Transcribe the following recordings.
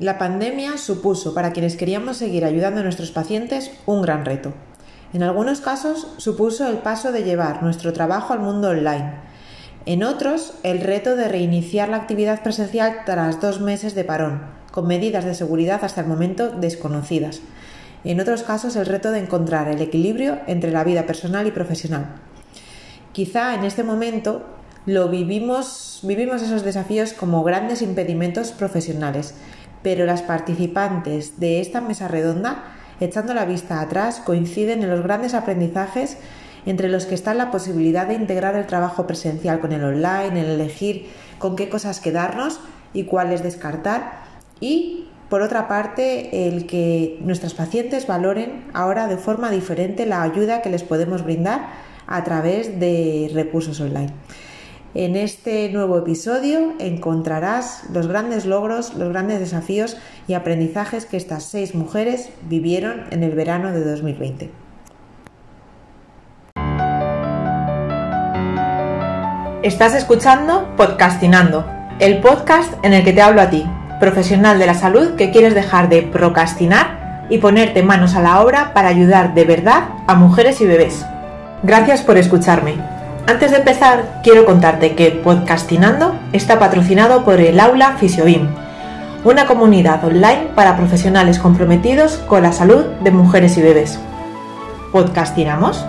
La pandemia supuso para quienes queríamos seguir ayudando a nuestros pacientes un gran reto. En algunos casos supuso el paso de llevar nuestro trabajo al mundo online. En otros, el reto de reiniciar la actividad presencial tras dos meses de parón, con medidas de seguridad hasta el momento desconocidas. En otros casos, el reto de encontrar el equilibrio entre la vida personal y profesional. Quizá en este momento lo vivimos, vivimos esos desafíos como grandes impedimentos profesionales, pero las participantes de esta mesa redonda, echando la vista atrás, coinciden en los grandes aprendizajes entre los que está la posibilidad de integrar el trabajo presencial con el online, el elegir con qué cosas quedarnos y cuáles descartar y por otra parte el que nuestras pacientes valoren ahora de forma diferente la ayuda que les podemos brindar a través de recursos online. En este nuevo episodio encontrarás los grandes logros, los grandes desafíos y aprendizajes que estas seis mujeres vivieron en el verano de 2020. Estás escuchando Podcastinando, el podcast en el que te hablo a ti, profesional de la salud que quieres dejar de procrastinar y ponerte manos a la obra para ayudar de verdad a mujeres y bebés. Gracias por escucharme. Antes de empezar, quiero contarte que Podcastinando está patrocinado por el Aula Fisiobim, una comunidad online para profesionales comprometidos con la salud de mujeres y bebés. ¿Podcastinamos?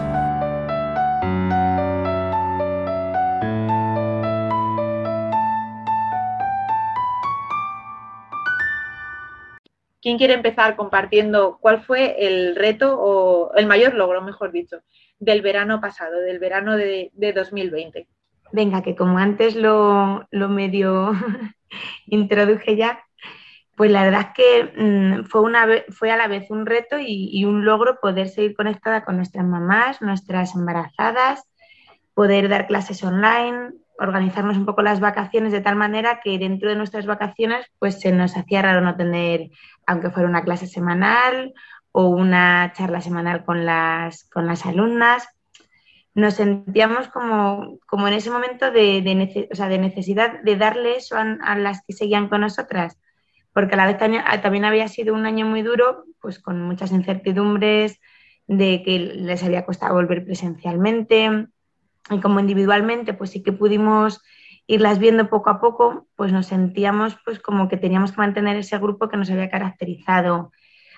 ¿Quién quiere empezar compartiendo cuál fue el reto o el mayor logro, mejor dicho, del verano pasado, del verano de, 2020. Venga, que como antes lo, medio introduje ya, pues la verdad es que mm, fue, una, fue a la vez un reto y, un logro poder seguir conectada con nuestras mamás, nuestras embarazadas, poder dar clases online, organizarnos un poco las vacaciones de tal manera que dentro de nuestras vacaciones pues se nos hacía raro no tener, aunque fuera una clase semanal o una charla semanal con las, con las alumnas. Nos sentíamos como, como en ese momento de, necesidad de darle eso a, las que seguían con nosotras, porque a la vez también, había sido un año muy duro, pues con muchas incertidumbres de que les había costado volver presencialmente y como individualmente pues sí que pudimos irlas viendo poco a poco, pues nos sentíamos pues como que teníamos que mantener ese grupo que nos había caracterizado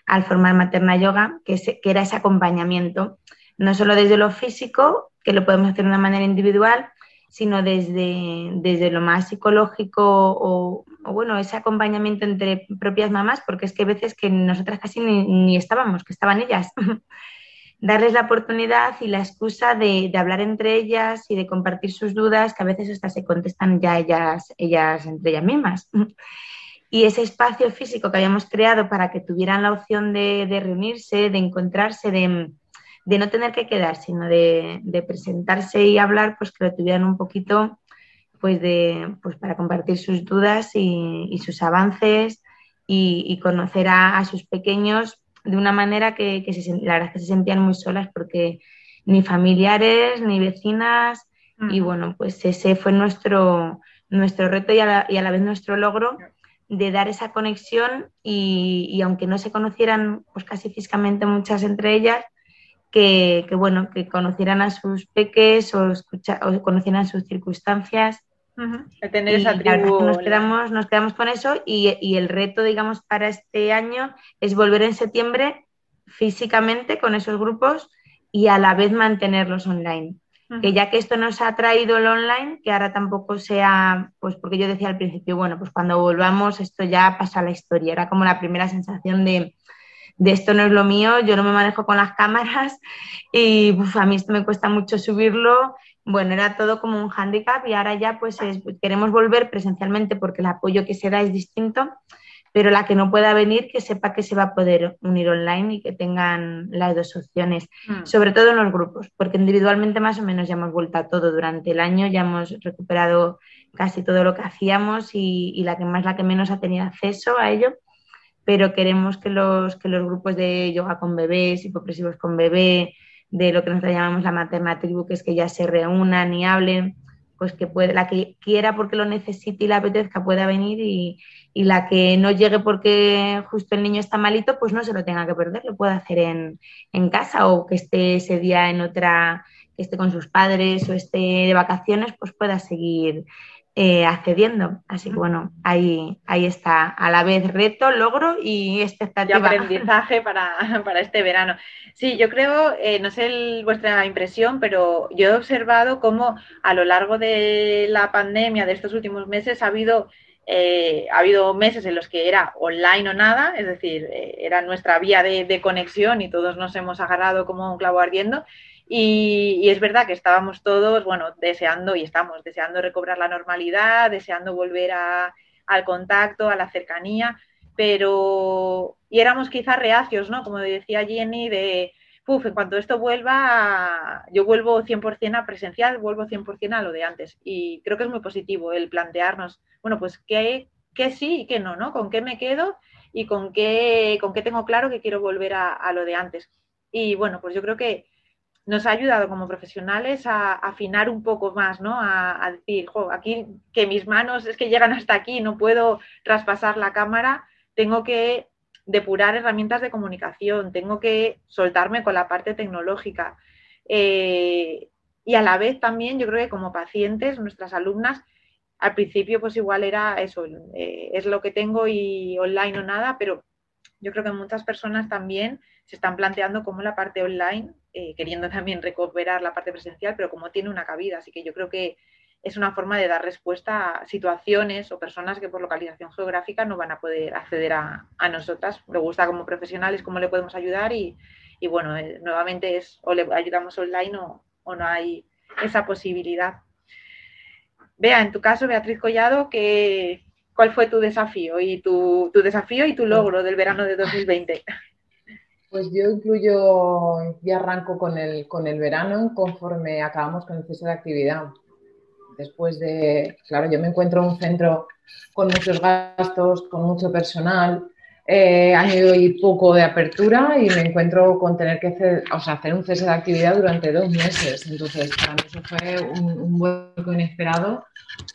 al formar Materna Yoga, que, que era ese acompañamiento, no solo desde lo físico, que lo podemos hacer de una manera individual, sino desde, desde lo más psicológico o, bueno, ese acompañamiento entre propias mamás, porque es que a veces que nosotras casi ni, estábamos, que estaban ellas. Darles la oportunidad y la excusa de, hablar entre ellas y de compartir sus dudas, que a veces hasta se contestan ya ellas, ellas entre ellas mismas. y ese espacio físico que habíamos creado para que tuvieran la opción de, reunirse, de encontrarse, de, no tener que quedar, sino de, presentarse y hablar, pues que lo tuvieran un poquito pues de, pues para compartir sus dudas y, sus avances y, conocer a, sus pequeños de una manera que, se, la verdad es que se sentían muy solas porque ni familiares, ni vecinas, y bueno, pues ese fue nuestro, nuestro reto y a, la, y a la vez nuestro logro de dar esa conexión y, aunque no se conocieran pues casi físicamente muchas entre ellas, que, bueno, que conocieran a sus peques o, o conocieran sus circunstancias. Tener esa tribu. Nos quedamos, nos quedamos con eso y, y, el reto, digamos, para este año es volver en septiembre físicamente con esos grupos y a la vez mantenerlos online. Que ya que esto nos ha traído el online, que ahora tampoco sea, pues porque yo decía al principio, bueno, pues cuando volvamos esto ya pasa a la historia, era como la primera sensación de, de esto no es lo mío, yo no me manejo con las cámaras y a mí esto me cuesta mucho subirlo, bueno, era todo como un hándicap y ahora ya pues queremos volver presencialmente porque el apoyo que se da es distinto pero la que no pueda venir, que sepa que se va a poder unir online y que tengan las dos opciones, mm. sobre todo en los grupos, porque individualmente más o menos ya hemos vuelto a todo durante el año, ya hemos recuperado casi todo lo que hacíamos y, la que más, la que menos ha tenido acceso a ello, pero queremos que los, que los grupos de yoga con bebés, hipopresivos con bebé, de lo que nosotros llamamos la materna tribu, que es que ya se reúnan y hablen, pues que puede, la que quiera porque lo necesite y la apetezca pueda venir y, la que no llegue porque justo el niño está malito, pues no se lo tenga que perder, lo puede hacer en, en casa o que esté ese día en otra, que esté con sus padres o esté de vacaciones, pues pueda seguir eh, accediendo. Así que bueno, ahí, ahí está, a la vez reto, logro y expectativa. Y aprendizaje para, para este verano. Sí, yo creo, eh, no sé vuestra impresión, pero yo he observado cómo a lo largo de la pandemia de estos últimos meses ha habido eh, ha habido meses en los que era online o nada, es decir, era nuestra vía de, de, conexión y todos nos hemos agarrado como un clavo ardiendo. Y, es verdad que estábamos todos, bueno, deseando y estamos deseando recobrar la normalidad, deseando volver al contacto, a la cercanía, pero y éramos quizás reacios, ¿no? Como decía Jenny, de, puf, en cuanto esto vuelva, yo vuelvo 100% a presencial, vuelvo 100% a lo de antes. Y creo que es muy positivo el plantearnos, bueno, pues qué, qué sí y qué no, ¿no? ¿Con qué me quedo y con qué, con qué tengo claro que quiero volver a, a lo de antes? Y bueno, pues yo creo que nos ha ayudado como profesionales a, afinar un poco más, ¿no? A, decir, aquí que mis manos es que llegan hasta aquí, no puedo traspasar la cámara, tengo que depurar herramientas de comunicación, tengo que soltarme con la parte tecnológica. Eh, y a la vez también yo creo que como pacientes, nuestras alumnas, al principio pues igual era eso, eh, es lo que tengo y online o nada, pero yo creo que muchas personas también se están planteando cómo la parte online eh, queriendo también recuperar la parte presencial, pero como tiene una cabida. Así que yo creo que es una forma de dar respuesta a situaciones o personas que por localización geográfica no van a poder acceder a, nosotras. Me gusta como profesionales cómo le podemos ayudar y, bueno, eh, nuevamente es o le ayudamos online o, no hay esa posibilidad. Vea, en tu caso, Beatriz Collado, que, ¿cuál fue tu desafío y tu, tu desafío y tu logro del verano de 2020? Pues yo incluyo, ya arranco con el, con el verano conforme acabamos con el cese de actividad. Después de, claro, yo me encuentro en un centro con muchos gastos, con mucho personal, eh, año y poco de apertura y me encuentro con tener que hacer, o sea, hacer un cese de actividad durante dos meses. Entonces, para mí eso fue un, un vuelco inesperado.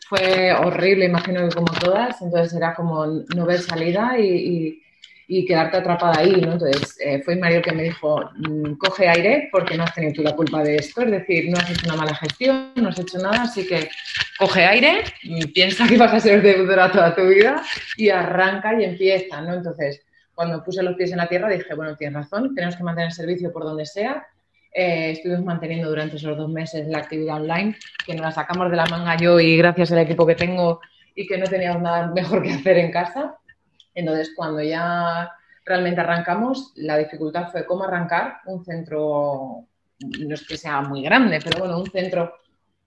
Fue horrible, imagino que como todas. Entonces era como no ver salida y y quedarte atrapada ahí, ¿no? Entonces, eh, fue Mario que me dijo, mm, coge aire porque no has tenido tú la culpa de esto, es decir, no has hecho una mala gestión, no has hecho nada, así que coge aire, y piensa que vas a ser deudora toda tu vida y arranca y empieza, ¿no? Entonces, cuando puse los pies en la tierra dije, bueno, tienes razón, tenemos que mantener el servicio por donde sea. Eh, estuvimos manteniendo durante esos dos meses la actividad online, que nos la sacamos de la manga yo y gracias al equipo que tengo y que no teníamos nada mejor que hacer en casa. Entonces, cuando ya realmente arrancamos, la dificultad fue cómo arrancar un centro, no es que sea muy grande, pero bueno, un centro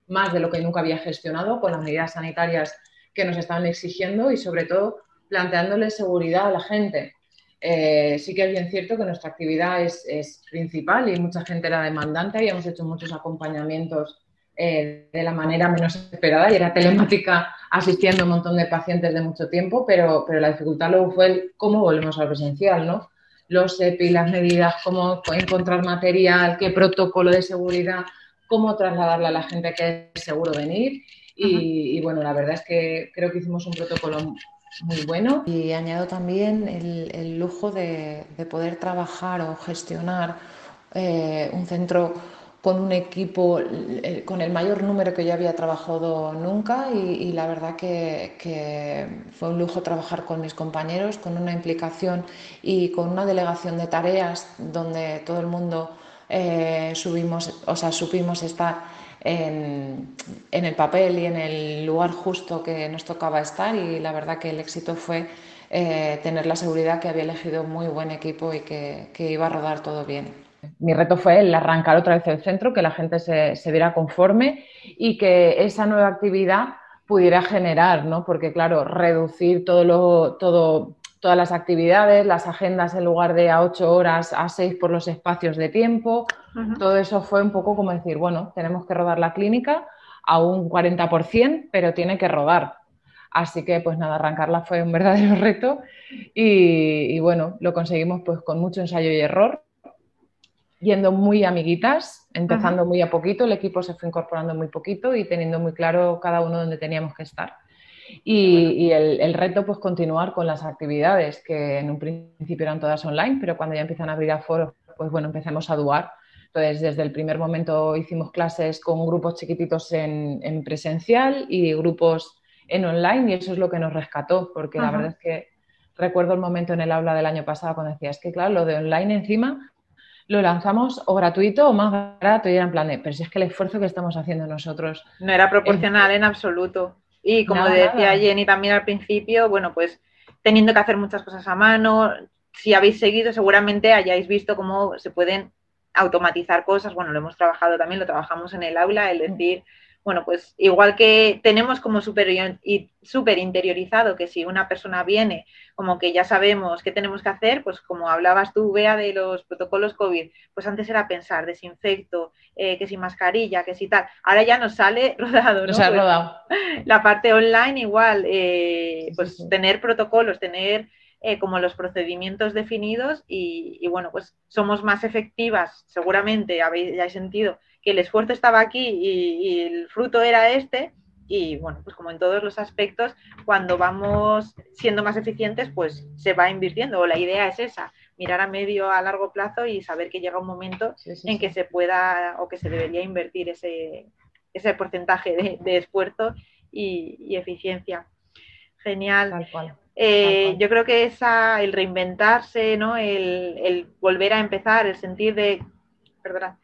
más de lo que nunca había gestionado con las medidas sanitarias que nos estaban exigiendo y sobre todo planteándole seguridad a la gente. Eh, sí que es bien cierto que nuestra actividad es, es, principal y mucha gente era demandante, habíamos hecho muchos acompañamientos eh, de la manera menos esperada y era telemática asistiendo a un montón de pacientes de mucho tiempo, pero, pero la dificultad luego fue el cómo volvemos al presencial, ¿no? Los EPI, las medidas, cómo encontrar material, qué protocolo de seguridad, cómo trasladarle a la gente que es seguro venir. Y, bueno, la verdad es que creo que hicimos un protocolo muy bueno. Y añado también el, lujo de, poder trabajar o gestionar eh, un centro con un equipo eh, con el mayor número que yo había trabajado nunca y, la verdad que, fue un lujo trabajar con mis compañeros, con una implicación y con una delegación de tareas donde todo el mundo eh, subimos, o sea, supimos estar en, el papel y en el lugar justo que nos tocaba estar y la verdad que el éxito fue eh, tener la seguridad que había elegido muy buen equipo y que iba a rodar todo bien mi reto fue el arrancar otra vez el centro, que la gente se, se, viera conforme y que esa nueva actividad pudiera generar, ¿no? Porque, claro, reducir todo lo, todo, todas las actividades, las agendas en lugar de a ocho horas, a seis por los espacios de tiempo, todo eso fue un poco como decir, bueno, tenemos que rodar la clínica a un 40%, pero tiene que rodar. Así que, pues nada, arrancarla fue un verdadero reto y, y bueno, lo conseguimos pues con mucho ensayo y error yendo muy amiguitas, empezando muy a poquito, el equipo se fue incorporando muy poquito y teniendo muy claro cada uno dónde teníamos que estar. Y, el, reto, pues continuar con las actividades, que en un principio eran todas online, pero cuando ya empiezan a abrir a foros, pues bueno, empecemos a duar. Entonces, desde el primer momento hicimos clases con grupos chiquititos en, presencial y grupos en online, y eso es lo que nos rescató, porque la verdad es que recuerdo el momento en el aula del año pasado cuando decía, es que claro, lo de online encima lo lanzamos o gratuito o más barato y era en plan de, pero si es que el esfuerzo que estamos haciendo nosotros... No era proporcional en absoluto. Y como decía Jenny también al principio, bueno, pues teniendo que hacer muchas cosas a mano, si habéis seguido seguramente hayáis visto cómo se pueden automatizar cosas, bueno, lo hemos trabajado también, lo trabajamos en el aula, el decir, bueno, pues igual que tenemos como súper super interiorizado que si una persona viene, como que ya sabemos qué tenemos que hacer, pues como hablabas tú, Bea, de los protocolos COVID, pues antes era pensar, desinfecto, eh, que si mascarilla, que si tal. Ahora ya nos sale rodado, ¿no? Nos ha rodado. La parte online igual, eh, pues tener protocolos, tener eh, como los procedimientos definidos y, y, bueno, pues somos más efectivas, seguramente habéis ya sentido que el esfuerzo estaba aquí y, el fruto era este. Y bueno, pues como en todos los aspectos, cuando vamos siendo más eficientes, pues se va invirtiendo. O la idea es esa, mirar a medio, a largo plazo y saber que llega un momento en que se pueda o que se debería invertir ese, ese porcentaje de, esfuerzo y, eficiencia. Genial. Eh, yo creo que esa, el reinventarse, ¿no? el, el volver a empezar, el sentir de, perdona,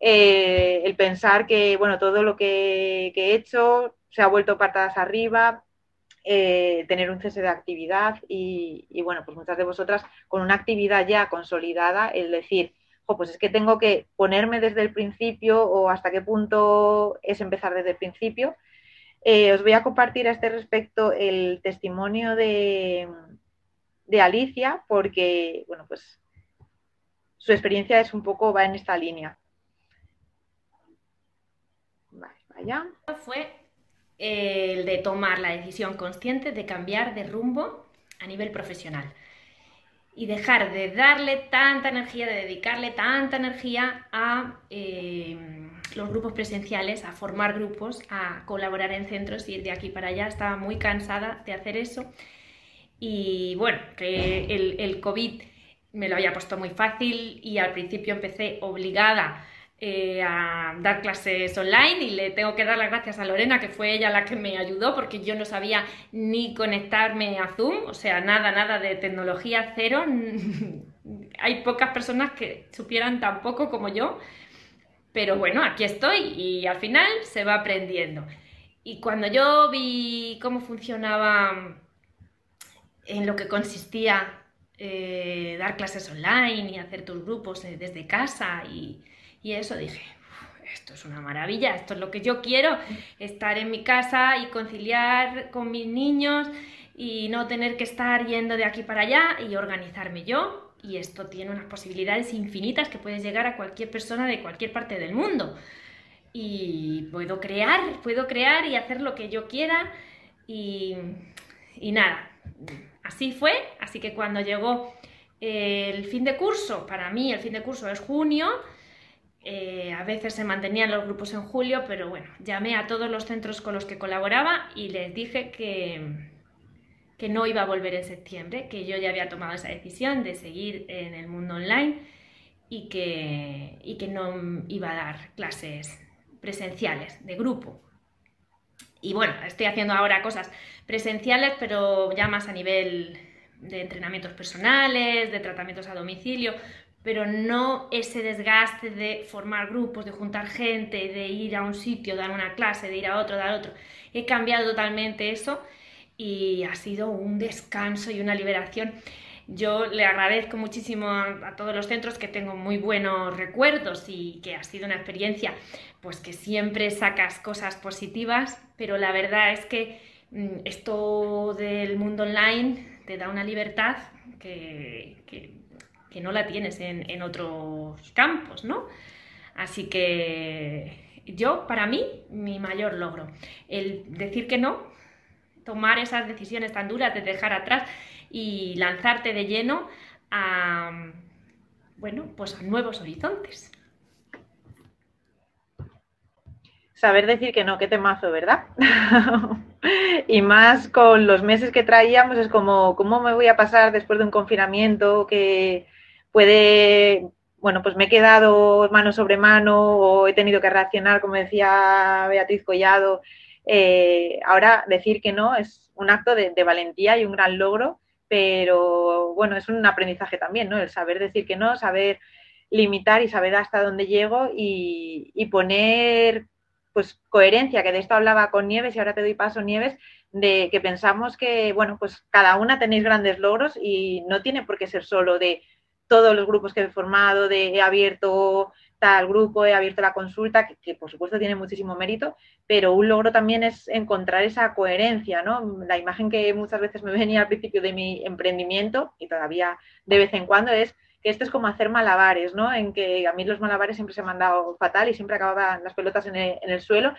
eh, el pensar que, bueno, todo lo que, he hecho se ha vuelto patadas arriba, eh, tener un cese de actividad y, bueno, pues muchas de vosotras con una actividad ya consolidada, el decir, pues es que tengo que ponerme desde el principio o hasta qué punto es empezar desde el principio. Eh, os voy a compartir a este respecto el testimonio de, de Alicia porque, bueno, pues su experiencia es un poco, va en esta línea. Fue el de tomar la decisión consciente de cambiar de rumbo a nivel profesional. Y dejar de darle tanta energía, de dedicarle tanta energía a eh, los grupos presenciales, a formar grupos, a colaborar en centros y ir de aquí para allá. Estaba muy cansada de hacer eso. Y bueno, que el, el COVID me lo había puesto muy fácil y al principio empecé obligada eh, a dar clases online y le tengo que dar las gracias a Lorena, que fue ella la que me ayudó porque yo no sabía ni conectarme a Zoom, o sea, nada, nada de tecnología cero. Hay pocas personas que supieran tan poco como yo, pero bueno, aquí estoy y al final se va aprendiendo. Y cuando yo vi cómo funcionaba en lo que consistía eh, dar clases online y hacer tus grupos eh, desde casa y, y eso dije, esto es una maravilla, esto es lo que yo quiero, estar en mi casa y conciliar con mis niños y no tener que estar yendo de aquí para allá y organizarme yo. Y esto tiene unas posibilidades infinitas que puedes llegar a cualquier persona de cualquier parte del mundo. Y puedo crear, puedo crear y hacer lo que yo quiera. Y, y nada, así fue. Así que cuando llegó el fin de curso, para mí el fin de curso es junio, eh, a veces se mantenían los grupos en julio, pero bueno, llamé a todos los centros con los que colaboraba y les dije que, que no iba a volver en septiembre, que yo ya había tomado esa decisión de seguir en el mundo online y que, y que no iba a dar clases presenciales de grupo. Y bueno, estoy haciendo ahora cosas presenciales, pero ya más a nivel de entrenamientos personales, de tratamientos a domicilio, pero no ese desgaste de formar grupos, de juntar gente, de ir a un sitio, dar una clase, de ir a otro, dar otro. He cambiado totalmente eso y ha sido un descanso y una liberación. Yo le agradezco muchísimo a, todos los centros que tengo muy buenos recuerdos y que ha sido una experiencia pues que siempre sacas cosas positivas, pero la verdad es que mm, esto del mundo online te da una libertad que, que que no la tienes en, otros campos, ¿no? Así que yo, para mí, mi mayor logro, el decir que no, tomar esas decisiones tan duras de dejar atrás y lanzarte de lleno a, bueno, pues a nuevos horizontes. Saber decir que no, qué temazo, ¿verdad? y más con los meses que traíamos, es como, ¿cómo me voy a pasar después de un confinamiento que puede, bueno, pues me he quedado mano sobre mano o he tenido que reaccionar, como decía Beatriz Collado. Eh, ahora decir que no es un acto de, valentía y un gran logro, pero bueno, es un aprendizaje también, ¿no? El saber decir que no, saber limitar y saber hasta dónde llego y, y poner pues coherencia, que de esto hablaba con Nieves y ahora te doy paso, Nieves, de que pensamos que, bueno, pues cada una tenéis grandes logros y no tiene por qué ser solo de todos los grupos que he formado, de he abierto tal grupo, he abierto la consulta, que, por supuesto tiene muchísimo mérito, pero un logro también es encontrar esa coherencia, ¿no? La imagen que muchas veces me venía al principio de mi emprendimiento y todavía de vez en cuando es que esto es como hacer malabares, ¿no? En que a mí los malabares siempre se me han dado fatal y siempre acababan las pelotas en el, suelo.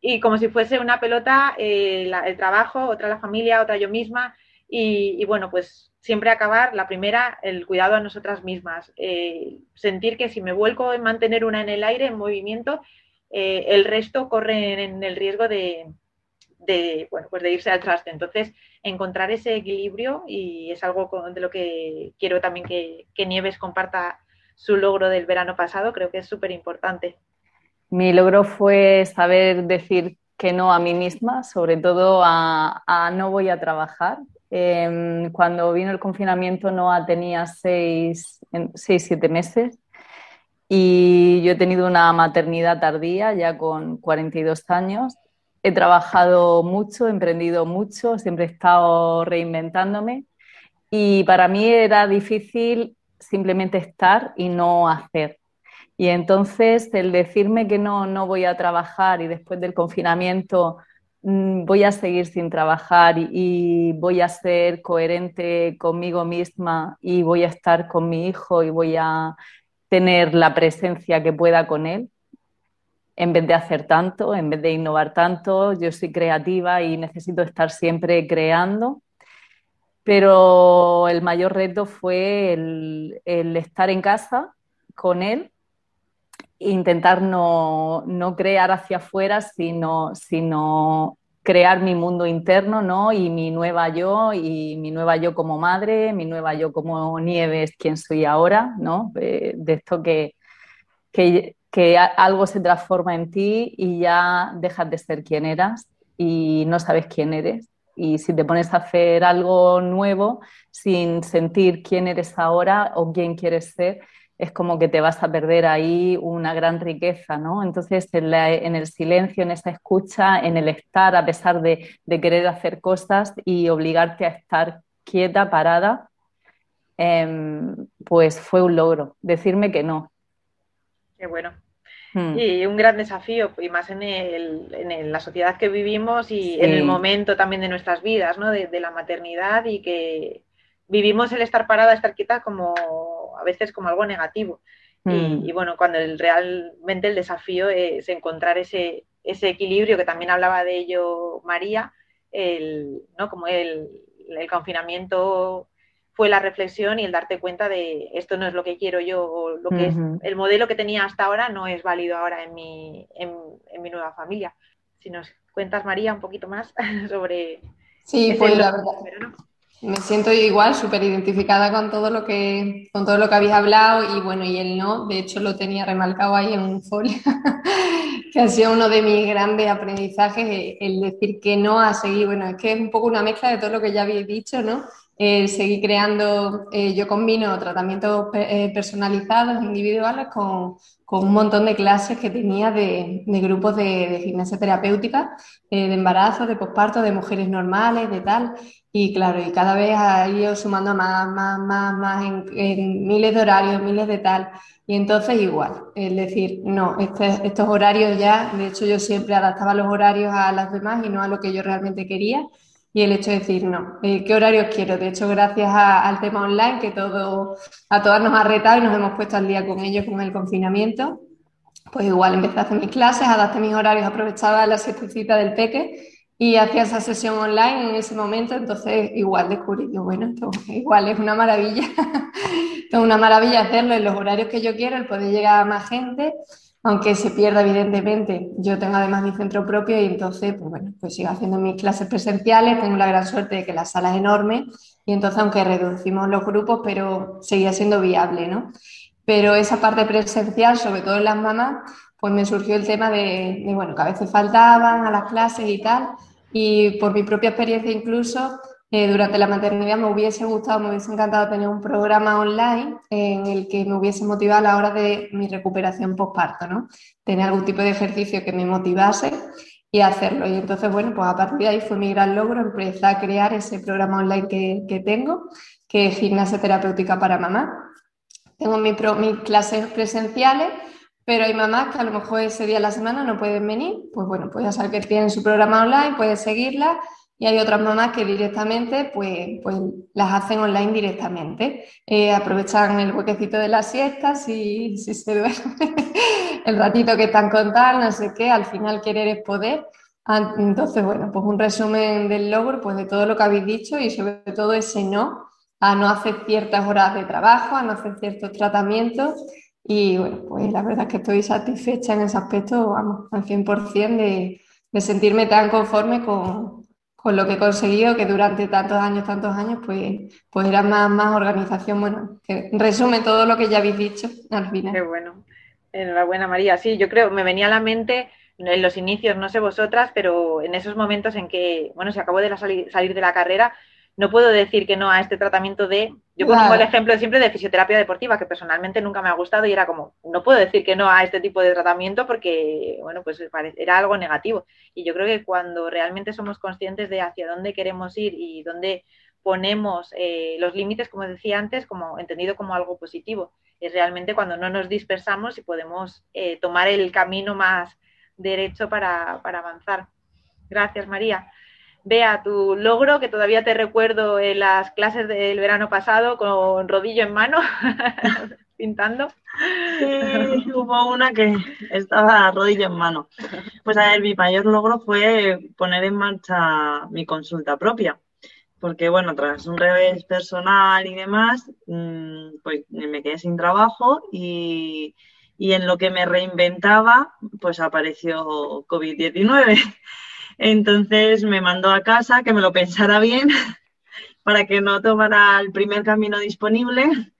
Y como si fuese una pelota, eh, el trabajo, otra la familia, otra yo misma. Y, bueno, pues siempre acabar, la primera, el cuidado a nosotras mismas. Eh, sentir que si me vuelco en mantener una en el aire, en movimiento, eh, el resto corre en el riesgo de, bueno, pues de irse al traste. Entonces, encontrar ese equilibrio y es algo de lo que quiero también que, Nieves comparta su logro del verano pasado, creo que es súper importante. Mi logro fue saber decir que no a mí misma, sobre todo a, no voy a trabajar. Em, cuando vino el confinamiento Noah tenía seis, seis, siete meses. Y yo he tenido una maternidad tardía, ya con 42 años, he trabajado mucho, he emprendido mucho, siempre he estado reinventándome. Y para mí era difícil simplemente estar y no hacer. Y entonces el decirme que no, no voy a trabajar y después del confinamiento voy a seguir sin trabajar y, voy a ser coherente conmigo misma y voy a estar con mi hijo y voy a tener la presencia que pueda con él, en vez de hacer tanto, en vez de innovar tanto, yo soy creativa y necesito estar siempre creando. Pero el mayor reto fue el, estar en casa con él intentar no, crear hacia afuera, sino, sino crear mi mundo interno, ¿no? Y mi nueva yo, y mi nueva yo como madre, mi nueva yo como Nieves, quien soy ahora, ¿no? Eh, de esto que, que que algo se transforma en ti y ya dejas de ser quien eras y no sabes quién eres. Y si te pones a hacer algo nuevo sin sentir quién eres ahora o quién quieres ser, es como que te vas a perder ahí una gran riqueza, ¿no? Entonces, en, el silencio, en esa escucha, en el estar, a pesar de, querer hacer cosas y obligarte a estar quieta, parada, em, pues fue un logro. Decirme que no, Qué bueno. Hmm. Y un gran desafío, y más en, el, en la sociedad que vivimos y en el momento también de nuestras vidas, ¿no? De, la maternidad y que vivimos el estar parada, estar quieta como a veces como algo negativo. Y, hmm. bueno, cuando realmente el desafío es encontrar ese, ese equilibrio, que también hablaba de ello María, el, ¿no? como el, el confinamiento fue la reflexión y el darte cuenta de esto no es lo que quiero yo o lo que es el modelo que tenía hasta ahora no es válido ahora en mi, en, mi nueva familia. Si nos cuentas, María, un poquito más sobre... Sí, pues la verdad. Me siento igual, súper identificada con todo lo que con todo lo que habéis hablado y bueno, y el no, de hecho lo tenía remarcado ahí en un folio, que ha sido uno de mis grandes aprendizajes, el decir que no a seguir, bueno, es que es un poco una mezcla de todo lo que ya habéis dicho, ¿no? Eh, seguí creando, eh, yo combino tratamientos eh, personalizados, individuales, con, con, un montón de clases que tenía de, de grupos de, gimnasia terapéutica, eh, de embarazo, de posparto, de mujeres normales, de tal. Y claro, y cada vez ha ido sumando más, más, más, más en, miles de horarios, miles de tal. Y entonces igual, es decir, no, este, estos horarios ya, de hecho yo siempre adaptaba los horarios a las demás y no a lo que yo realmente quería y el hecho de decir, no, eh, ¿qué horarios quiero? De hecho, gracias al tema online, que todo, a todas nos ha retado y nos hemos puesto al día con ellos con el confinamiento, pues igual empecé a hacer mis clases, adapté mis horarios, aprovechaba la siestecita del peque y hacía esa sesión online en ese momento, entonces igual descubrí que bueno, igual es una maravilla, es una maravilla hacerlo en los horarios que yo quiero, el poder llegar a más gente, aunque se pierda evidentemente. Yo tengo además mi centro propio y entonces, pues bueno, pues sigo haciendo mis clases presenciales, tengo la gran suerte de que la sala es enorme y entonces aunque reducimos los grupos, pero seguía siendo viable, ¿no? Pero esa parte presencial, sobre todo en las mamás, pues me surgió el tema de, de bueno, que a veces faltaban a las clases y tal, y por mi propia experiencia incluso, eh, durante la maternidad me hubiese gustado, me hubiese encantado tener un programa online en el que me hubiese motivado a la hora de mi recuperación postparto, ¿no? Tener algún tipo de ejercicio que me motivase y hacerlo. Y entonces, bueno, pues a partir de ahí fue mi gran logro empezar a crear ese programa online que, que tengo, que es gimnasia terapéutica para mamá. Tengo mis clases presenciales pero hay mamás que a lo mejor ese día de la semana no pueden venir, pues bueno, pues ya saben que tienen su programa online, pueden seguirla y hay otras mamás que directamente pues, pues las hacen online directamente. Eh, aprovechan el huequecito de las siestas si, si se duerme, el ratito que están con tal, no sé qué, al final querer es poder. Entonces, bueno, pues un resumen del logro, pues de todo lo que habéis dicho y sobre todo ese no, a no hacer ciertas horas de trabajo, a no hacer ciertos tratamientos y bueno, pues la verdad es que estoy satisfecha en ese aspecto, vamos, al 100% de, de sentirme tan conforme con, con, lo que he conseguido, que durante tantos años, tantos años, pues, pues era más, más organización. Bueno, que resume todo lo que ya habéis dicho al final. Qué bueno. Enhorabuena, María. Sí, yo creo, me venía a la mente en los inicios, no sé vosotras, pero en esos momentos en que, bueno, se acabó de salir de la carrera, no puedo decir que no a este tratamiento de, yo pongo el ejemplo siempre de fisioterapia deportiva, que personalmente nunca me ha gustado y era como, no puedo decir que no a este tipo de tratamiento porque, bueno, pues era algo negativo. Y yo creo que cuando realmente somos conscientes de hacia dónde queremos ir y dónde ponemos eh, los límites, como decía antes, como entendido como algo positivo, es realmente cuando no nos dispersamos y podemos eh, tomar el camino más derecho para, para avanzar. Gracias, María. Vea tu logro, que todavía te recuerdo en las clases del verano pasado con rodillo en mano, pintando. Sí, hubo una que estaba rodillo en mano. Pues a ver, mi mayor logro fue poner en marcha mi consulta propia. Porque bueno, tras un revés personal y demás, mm, pues me quedé sin trabajo y, y en lo que me reinventaba, pues apareció COVID-19. Entonces me mandó a casa que me lo pensara bien para que no tomara el primer camino disponible.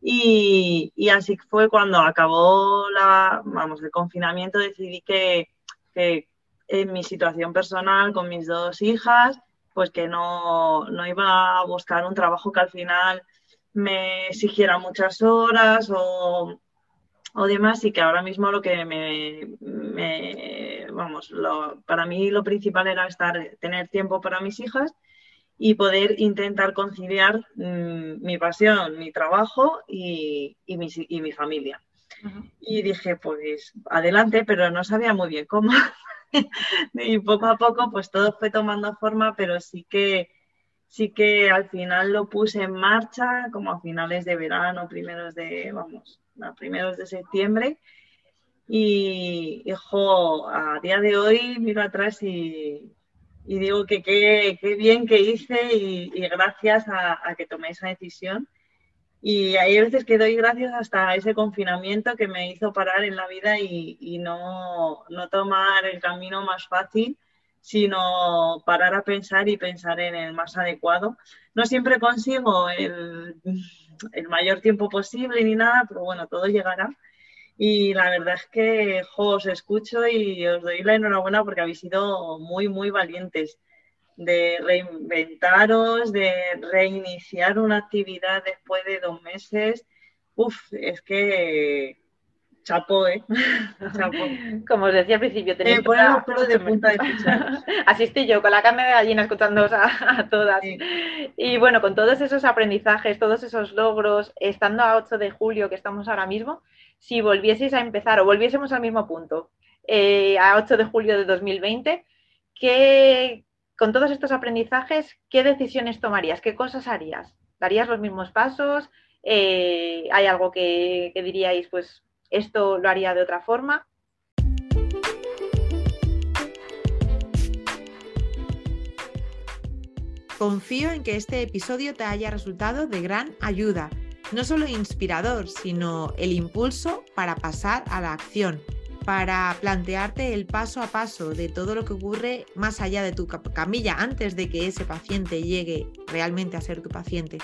Y, así fue cuando acabó la, vamos, el confinamiento, decidí que, en mi situación personal con mis dos hijas, pues que no, no, iba a buscar un trabajo que al final me exigiera muchas horas o, o demás y que ahora mismo lo que me, vamos, para mí lo principal era estar, tener tiempo para mis hijas y poder intentar conciliar mm, mi pasión, mi trabajo y, mi, y mi, familia. Y dije, pues adelante, pero no sabía muy bien cómo. y poco a poco, pues todo fue tomando forma, pero sí que sí que al final lo puse en marcha, como a finales de verano, primeros de, vamos, a primeros de septiembre. Y, hijo, a día de hoy miro atrás y, digo que qué bien que hice y, gracias a, que tomé esa decisión. Y hay veces que doy gracias hasta ese confinamiento que me hizo parar en la vida y, no, no, tomar el camino más fácil, sino parar a pensar y pensar en el más adecuado. No siempre consigo el, el mayor tiempo posible ni nada, pero bueno, todo llegará. Y la verdad es que os escucho y os doy la enhorabuena porque habéis sido muy, muy valientes de reinventaros, de reiniciar una actividad después de dos meses. Uf, es que Chapo, ¿eh? Como os decía al principio, tenéis los pelos de punta de Asistí yo con la carne de gallina escuchando a, a todas. Y bueno, con todos esos aprendizajes, todos esos logros, estando a 8 de julio que estamos ahora mismo, si volvieseis a empezar o volviésemos al mismo punto, eh, a 8 de julio de 2020, ¿qué, con todos estos aprendizajes, ¿qué decisiones tomarías? ¿Qué cosas harías? ¿Darías los mismos pasos? Eh, ¿Hay algo que, que diríais, pues esto lo haría de otra forma. Confío en que este episodio te haya resultado de gran ayuda, no solo inspirador, sino el impulso para pasar a la acción para plantearte el paso a paso de todo lo que ocurre más allá de tu camilla antes de que ese paciente llegue realmente a ser tu paciente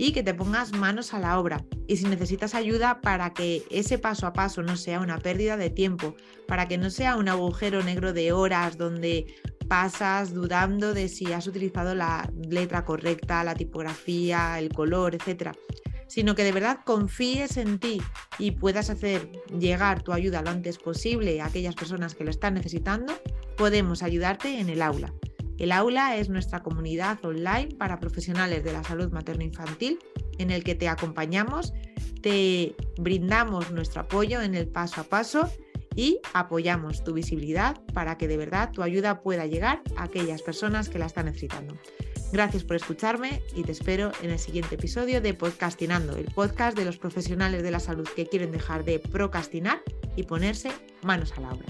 y que te pongas manos a la obra. Y si necesitas ayuda para que ese paso a paso no sea una pérdida de tiempo, para que no sea un agujero negro de horas donde pasas dudando de si has utilizado la letra correcta, la tipografía, el color, etcétera sino que de verdad confíes en ti y puedas hacer llegar tu ayuda lo antes posible a aquellas personas que lo están necesitando, podemos ayudarte en el aula. El aula es nuestra comunidad online para profesionales de la salud materno-infantil en el que te acompañamos, te brindamos nuestro apoyo en el paso a paso y apoyamos tu visibilidad para que de verdad tu ayuda pueda llegar a aquellas personas que la están necesitando. Gracias por escucharme y te espero en el siguiente episodio de Podcastinando, el podcast de los profesionales de la salud que quieren dejar de procrastinar y ponerse manos a la obra.